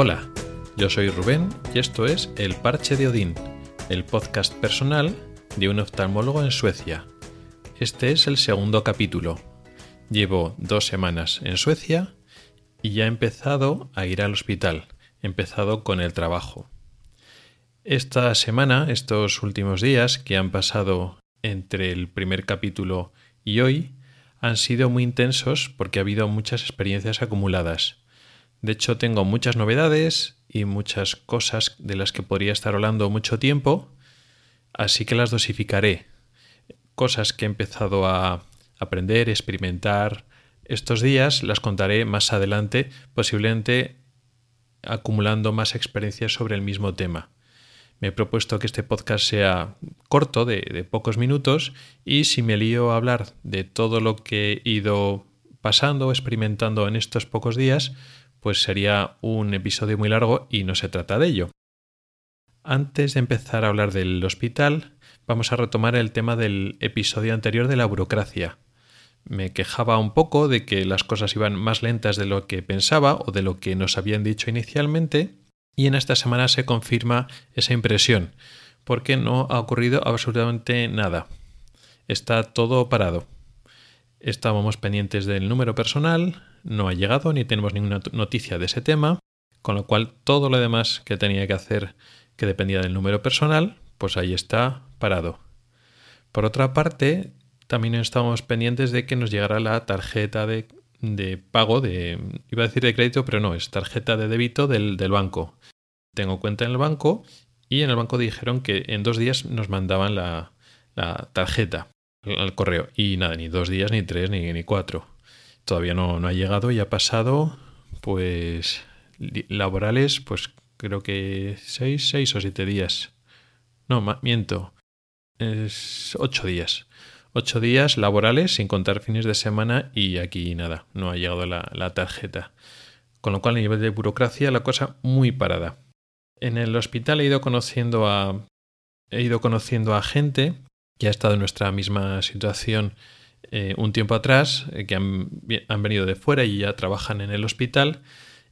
Hola, yo soy Rubén y esto es El Parche de Odín, el podcast personal de un oftalmólogo en Suecia. Este es el segundo capítulo. Llevo dos semanas en Suecia y ya he empezado a ir al hospital. He empezado con el trabajo. Esta semana, estos últimos días que han pasado entre el primer capítulo y hoy, han sido muy intensos porque ha habido muchas experiencias acumuladas. De hecho, tengo muchas novedades y muchas cosas de las que podría estar hablando mucho tiempo, así que las dosificaré. Cosas que he empezado a aprender, experimentar estos días, las contaré más adelante, posiblemente acumulando más experiencias sobre el mismo tema. Me he propuesto que este podcast sea corto, de, pocos minutos, y si me lío a hablar de todo lo que he ido pasando experimentando en estos pocos días, pues sería un episodio muy largo y no se trata de ello. Antes de empezar a hablar del hospital, vamos a retomar el tema del episodio anterior de la burocracia. Me quejaba un poco de que las cosas iban más lentas de lo que pensaba o de lo que nos habían dicho inicialmente, y en esta semana se confirma esa impresión, porque no ha ocurrido absolutamente nada. Está todo parado. Estábamos pendientes del número personal, no ha llegado ni tenemos ninguna noticia de ese tema, con lo cual todo lo demás que tenía que hacer que dependía del número personal, pues ahí está parado. Por otra parte, también estábamos pendientes de que nos llegara la tarjeta de, pago de, iba a decir de crédito, pero no, es tarjeta de débito del, banco. Tengo cuenta en el banco y en el banco dijeron que en dos días nos mandaban la, la tarjeta al correo. Y nada, ni dos días, ni tres, ni, ni cuatro. Todavía no, no ha llegado y ha pasado, pues, laborales, pues creo que seis, seis o siete días. No, miento. Es ocho días. Ocho días laborales sin contar fines de semana y aquí nada, no ha llegado la, la tarjeta. Con lo cual a nivel de burocracia la cosa muy parada. En el hospital he ido conociendo a he ido conociendo a gente que ha estado en nuestra misma situación eh, un tiempo atrás, eh, que han, han, venido de fuera y ya trabajan en el hospital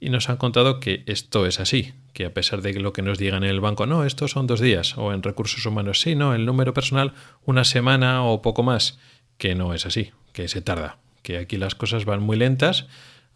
y nos han contado que esto es así, que a pesar de lo que nos digan en el banco, no, estos son dos días, o en recursos humanos, sí, no, el número personal una semana o poco más, que no es así, que se tarda, que aquí las cosas van muy lentas,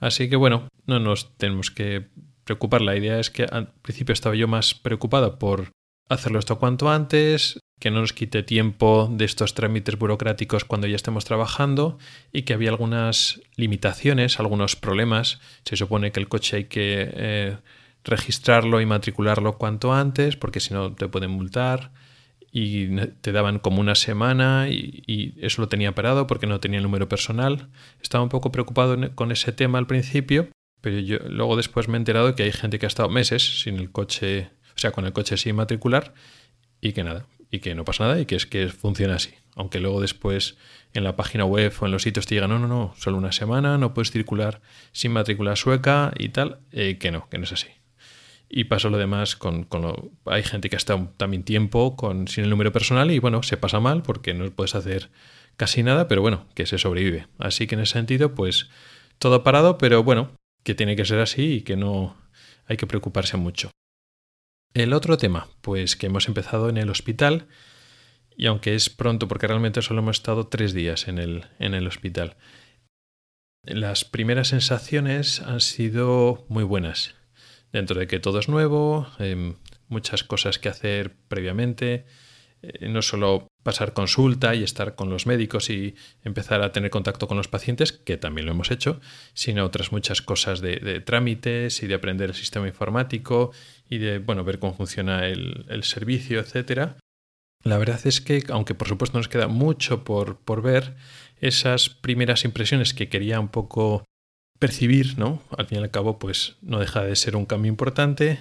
así que bueno, no nos tenemos que preocupar. La idea es que al principio estaba yo más preocupado por hacerlo esto cuanto antes, que no nos quite tiempo de estos trámites burocráticos cuando ya estemos trabajando y que había algunas limitaciones, algunos problemas. Se supone que el coche hay que eh, registrarlo y matricularlo cuanto antes porque si no te pueden multar y te daban como una semana y, y, eso lo tenía parado porque no tenía el número personal. Estaba un poco preocupado con ese tema al principio, pero yo luego después me he enterado que hay gente que ha estado meses sin el coche, o sea, con el coche sin matricular y que nada, y que no pasa nada y que es que funciona así. Aunque luego después en la página web o en los sitios te digan, no, no, no, solo una semana, no puedes circular sin matrícula sueca y tal, eh, que no, que no es así. Y pasa lo demás con, con lo, hay gente que estado también tiempo con, sin el número personal y bueno, se pasa mal porque no puedes hacer casi nada, pero bueno, que se sobrevive. Así que en ese sentido, pues todo parado, pero bueno, que tiene que ser así y que no hay que preocuparse mucho. El otro tema, pues que hemos empezado en el hospital y aunque es pronto porque realmente solo hemos estado tres días en el, en el hospital, las primeras sensaciones han sido muy buenas. Dentro de que todo es nuevo, eh, muchas cosas que hacer previamente, eh, no solo pasar consulta y estar con los médicos y empezar a tener contacto con los pacientes, que también lo hemos hecho, sino otras muchas cosas de, trámites y de aprender el sistema informático y de bueno, ver cómo funciona el, el servicio, etcétera. La verdad es que, aunque por supuesto nos queda mucho por, por ver, esas primeras impresiones que quería un poco percibir, ¿no? Al fin y al cabo, pues no deja de ser un cambio importante.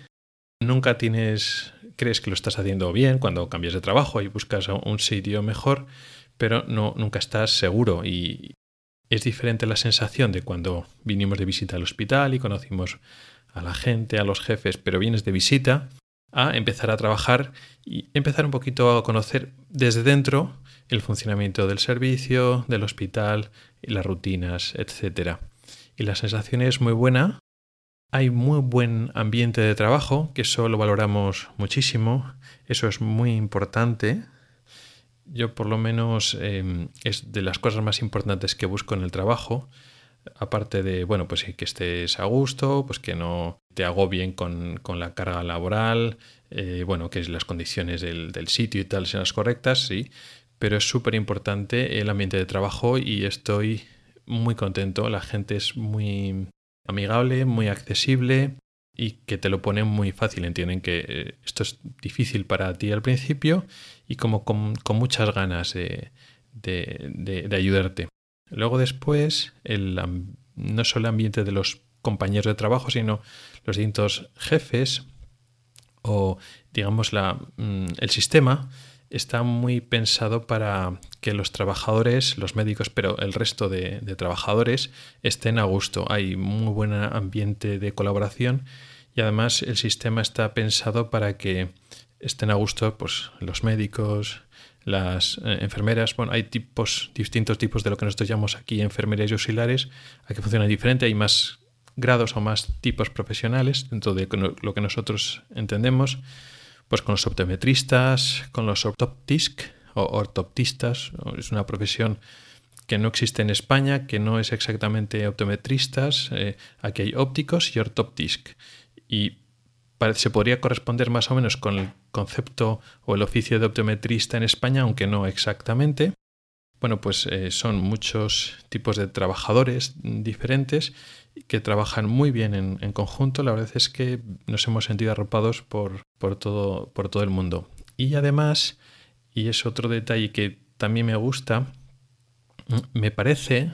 Nunca tienes crees que lo estás haciendo bien cuando cambias de trabajo y buscas un sitio mejor, pero no, nunca estás seguro y es diferente la sensación de cuando vinimos de visita al hospital y conocimos a la gente, a los jefes, pero vienes de visita a empezar a trabajar y empezar un poquito a conocer desde dentro el funcionamiento del servicio, del hospital, las rutinas, etc. Y la sensación es muy buena Hay muy buen ambiente de trabajo, que eso lo valoramos muchísimo. Eso es muy importante. Yo por lo menos em, es de las cosas más importantes que busco en el trabajo. Aparte de, bueno, pues que estés a gusto, pues que no te agobien con, con la carga laboral, eh, bueno, que las condiciones del, del, sitio y tal sean las correctas, sí, pero es súper importante el ambiente de trabajo y estoy muy contento. La gente es muy amigable, muy accesible y que te lo ponen muy fácil. Entienden que eh, esto es difícil para ti al principio y como con, muchas ganas de, ayudarte. Luego después, el, no solo el ambiente de los compañeros de trabajo, sino los distintos jefes o digamos la, mm, el sistema está muy pensado para que los trabajadores, los médicos, pero el resto de, trabajadores estén a gusto. Hay muy buen ambiente de colaboración y además el sistema está pensado para que estén a gusto pues, los médicos, las eh, enfermeras. Bueno, hay tipos, distintos tipos de lo que nosotros llamamos aquí enfermeras y auxiliares, aquí funciona diferente, hay más grados o más tipos profesionales dentro de lo que nosotros entendemos pues con los optometristas, con los ortoptisk o ortoptistas, es una profesión que no existe en España, que no es exactamente optometristas, eh, aquí hay ópticos y ortoptisk. Y se podría corresponder más o menos con el concepto o el oficio de optometrista en España, aunque no exactamente. Bueno, pues eh, son muchos tipos de trabajadores diferentes que trabajan muy bien en, conjunto. La verdad es que nos hemos sentido arropados por, por, todo, por todo el mundo. Y además, y es otro detalle que también me gusta, me parece,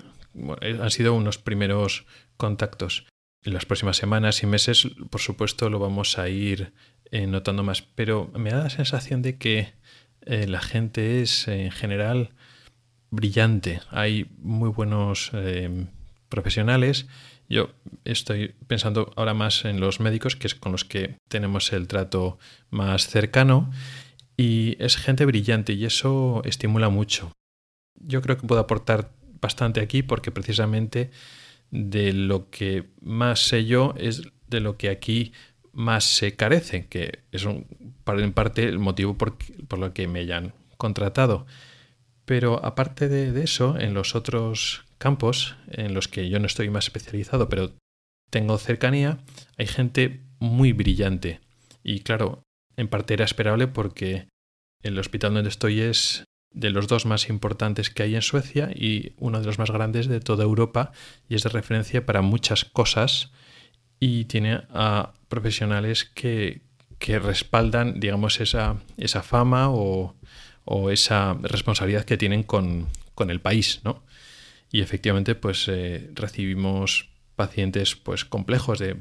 han sido unos primeros contactos. En las próximas semanas y meses, por supuesto, lo vamos a ir eh, notando más, pero me da la sensación de que eh, la gente es en general brillante. Hay muy buenos eh, profesionales yo estoy pensando ahora más en los médicos, que es con los que tenemos el trato más cercano, y es gente brillante y eso estimula mucho. Yo creo que puedo aportar bastante aquí porque precisamente de lo que más sé yo es de lo que aquí más se carece, que es un, en parte el motivo por, por lo que me hayan contratado. Pero aparte de, eso, en los otros campos en los que yo no estoy más especializado, pero tengo cercanía, hay gente muy brillante. Y claro, en parte era esperable porque el hospital donde estoy es de los dos más importantes que hay en Suecia y uno de los más grandes de toda Europa y es de referencia para muchas cosas y tiene a profesionales que, que respaldan, digamos, esa, esa fama o, o esa responsabilidad que tienen con, con el país, ¿no? Y efectivamente, pues eh, recibimos pacientes pues complejos de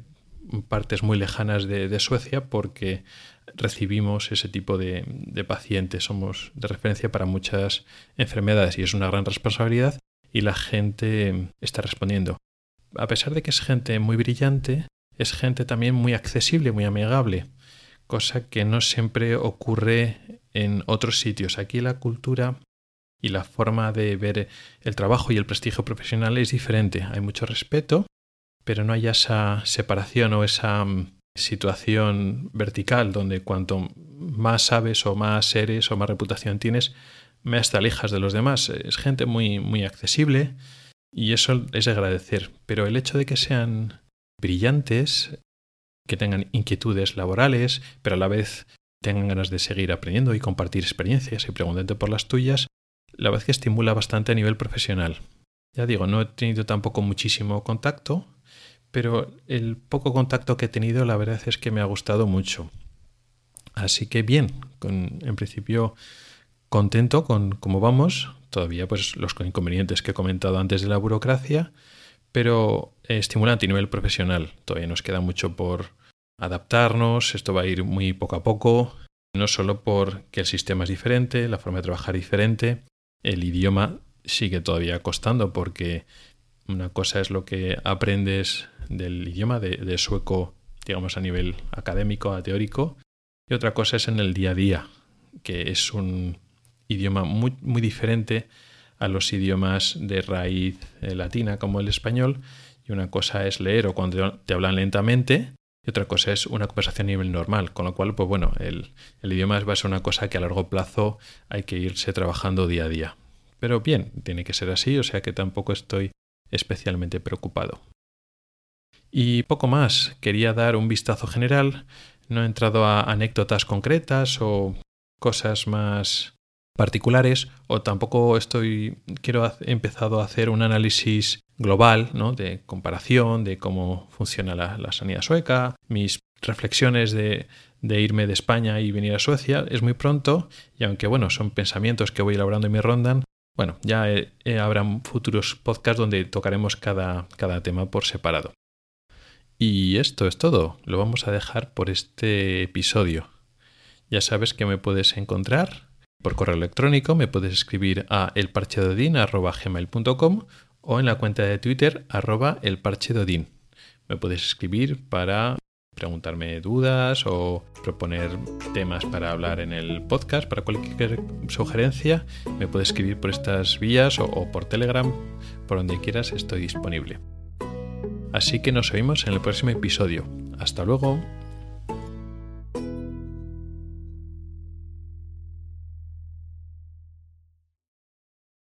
partes muy lejanas de, Suecia porque recibimos ese tipo de, de, pacientes. Somos de referencia para muchas enfermedades y es una gran responsabilidad y la gente está respondiendo. A pesar de que es gente muy brillante, es gente también muy accesible, muy amigable, cosa que no siempre ocurre en otros sitios. Aquí la cultura y la forma de ver el trabajo y el prestigio profesional es diferente. Hay mucho respeto, pero no hay esa separación o esa mm, situación vertical donde cuanto más sabes o más eres o más reputación tienes, más te alejas de los demás. Es gente muy, muy accesible y eso es de agradecer. Pero el hecho de que sean brillantes, que tengan inquietudes laborales, pero a la vez tengan ganas de seguir aprendiendo y compartir experiencias y preguntarte por las tuyas, la verdad es que estimula bastante a nivel profesional. Ya digo, no he tenido tampoco muchísimo contacto, pero el poco contacto que he tenido la verdad es que me ha gustado mucho. Así que bien, en principio contento con cómo vamos, todavía pues los inconvenientes que he comentado antes de la burocracia, pero estimulante a nivel profesional. Todavía nos queda mucho por adaptarnos, esto va a ir muy poco a poco, no solo porque el sistema es diferente, la forma de trabajar es diferente, el idioma sigue todavía costando porque una cosa es lo que aprendes del idioma de, sueco, digamos a nivel académico, a teórico, y otra cosa es en el día a día, que es un idioma muy, muy diferente a los idiomas de raíz eh, latina como el español Y una cosa es leer o cuando te hablan lentamente y otra cosa es una conversación a nivel normal. Con lo cual, pues bueno, el, idioma va a ser una cosa que a largo plazo hay que irse trabajando día a día. Pero bien, tiene que ser así, o sea que tampoco estoy especialmente preocupado. Y poco más, quería dar un vistazo general, no he entrado a anécdotas concretas o cosas más particulares o tampoco estoy quiero he empezado a hacer un análisis global ¿no? de comparación de cómo funciona la, la sanidad sueca mis reflexiones de, de, irme de España y venir a Suecia. Es muy pronto y aunque bueno son pensamientos que voy elaborando en mi ronda bueno ya habrá futuros podcasts donde tocaremos cada, cada tema por separado. Y esto es todo. Lo vamos a dejar por este episodio. Ya sabes que me puedes encontrar por correo electrónico, me puedes escribir a elparchedodin.gmail.com o en la cuenta de Twitter arroba elparchedodin. Me puedes escribir para preguntarme dudas o proponer temas para hablar en el podcast, para cualquier sugerencia, me puedes escribir por estas vías o, o por Telegram, por donde quieras estoy disponible. Así que nos oímos en el próximo episodio. Hasta luego.